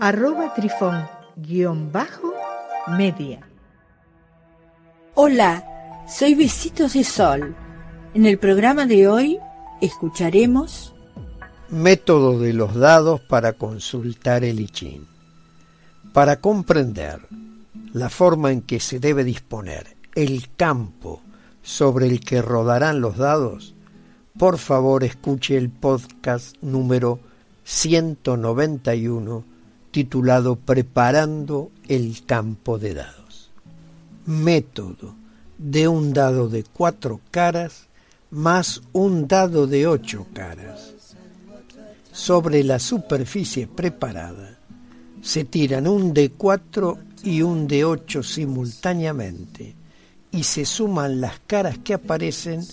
arroba trifón guion bajo media. Hola, soy Besitos de Sol. En el programa de hoy escucharemos Método de los dados para consultar el I Para comprender la forma en que se debe disponer el campo sobre el que rodarán los dados, por favor escuche el podcast número 191 titulado Preparando el campo de dados. Método de un dado de cuatro caras más un dado de ocho caras. Sobre la superficie preparada se tiran un de cuatro y un de ocho simultáneamente y se suman las caras que aparecen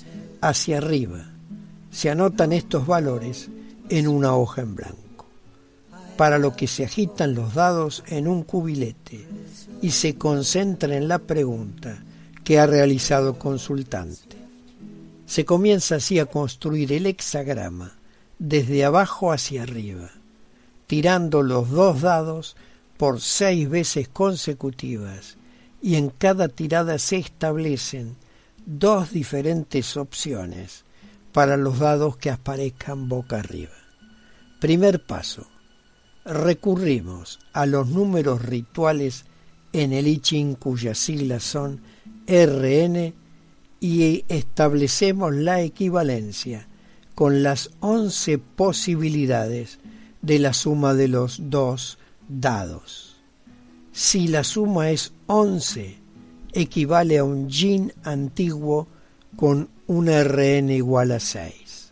hacia arriba. Se anotan estos valores en una hoja en blanco para lo que se agitan los dados en un cubilete y se concentra en la pregunta que ha realizado consultante. Se comienza así a construir el hexagrama desde abajo hacia arriba, tirando los dos dados por seis veces consecutivas y en cada tirada se establecen dos diferentes opciones para los dados que aparezcan boca arriba. Primer paso recurrimos a los números rituales en el I cuyas siglas son RN y establecemos la equivalencia con las 11 posibilidades de la suma de los dos dados. Si la suma es 11, equivale a un yin antiguo con un RN igual a 6.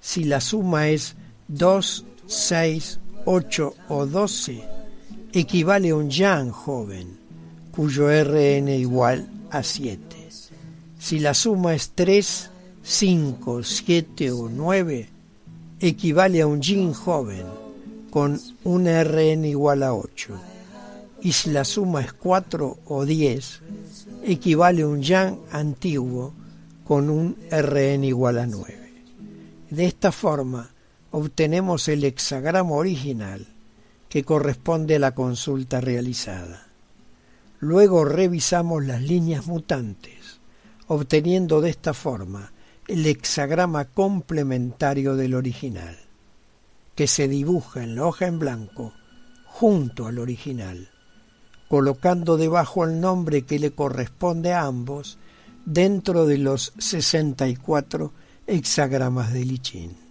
Si la suma es 2, 6 8 o 12 equivale a un yang joven, cuyo RN igual a 7. Si la suma es 3, 5, 7 o 9, equivale a un yin joven, con un RN igual a 8. Y si la suma es 4 o 10, equivale a un yang antiguo, con un RN igual a 9. De esta forma, obtenemos el hexagrama original que corresponde a la consulta realizada. Luego revisamos las líneas mutantes, obteniendo de esta forma el hexagrama complementario del original, que se dibuja en la hoja en blanco junto al original, colocando debajo el nombre que le corresponde a ambos dentro de los 64 hexagramas de Lichín.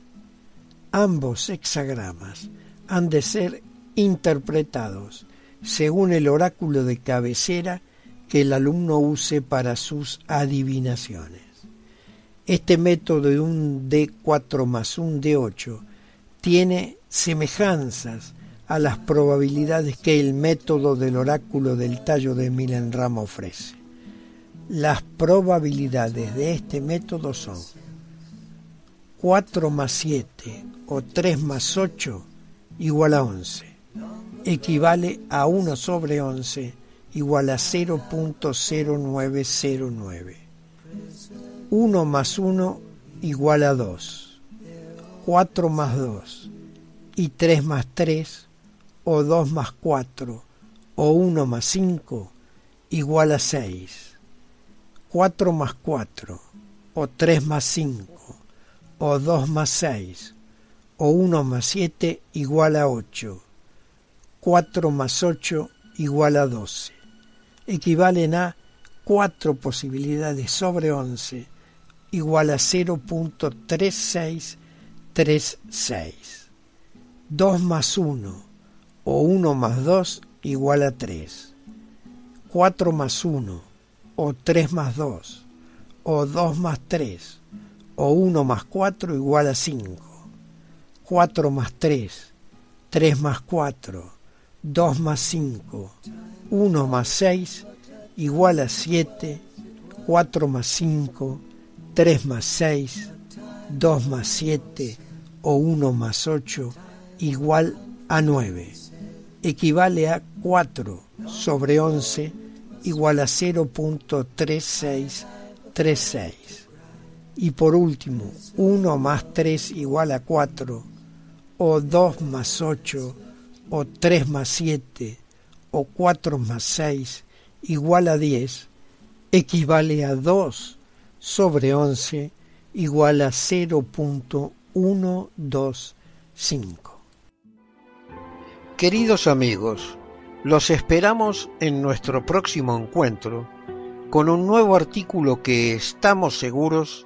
Ambos hexagramas han de ser interpretados según el oráculo de cabecera que el alumno use para sus adivinaciones. Este método de un D4 más un D8 tiene semejanzas a las probabilidades que el método del oráculo del tallo de Milenrama ofrece. Las probabilidades de este método son 4 más 7 o 3 más 8 igual a 11. Equivale a 1 sobre 11 igual a 0.0909. 1 más 1 igual a 2. 4 más 2 y 3 más 3 o 2 más 4 o 1 más 5 igual a 6. 4 más 4 o 3 más 5 o 2 más 6 o 1 más 7 igual a 8. 4 más 8 igual a 12. Equivalen a 4 posibilidades sobre 11 igual a 0.3636. 2 más 1 o 1 más 2 igual a 3. 4 más 1 o 3 más 2 o 2 más 3 o 1 más 4 igual a 5. 4 más 3, 3 más 4 2 más 5, 1 más 6, igual a 7, 4 más 5, 3 más 6, 2 más 7 o 1 más 8, igual a 9. Equivale a 4 sobre 11, igual a 0.3636. Y por último, 1 más 3 igual a 4, o 2 más 8, o 3 más 7, o 4 más 6 igual a 10, equivale a 2 sobre 11 igual a 0.125. Queridos amigos, los esperamos en nuestro próximo encuentro con un nuevo artículo que estamos seguros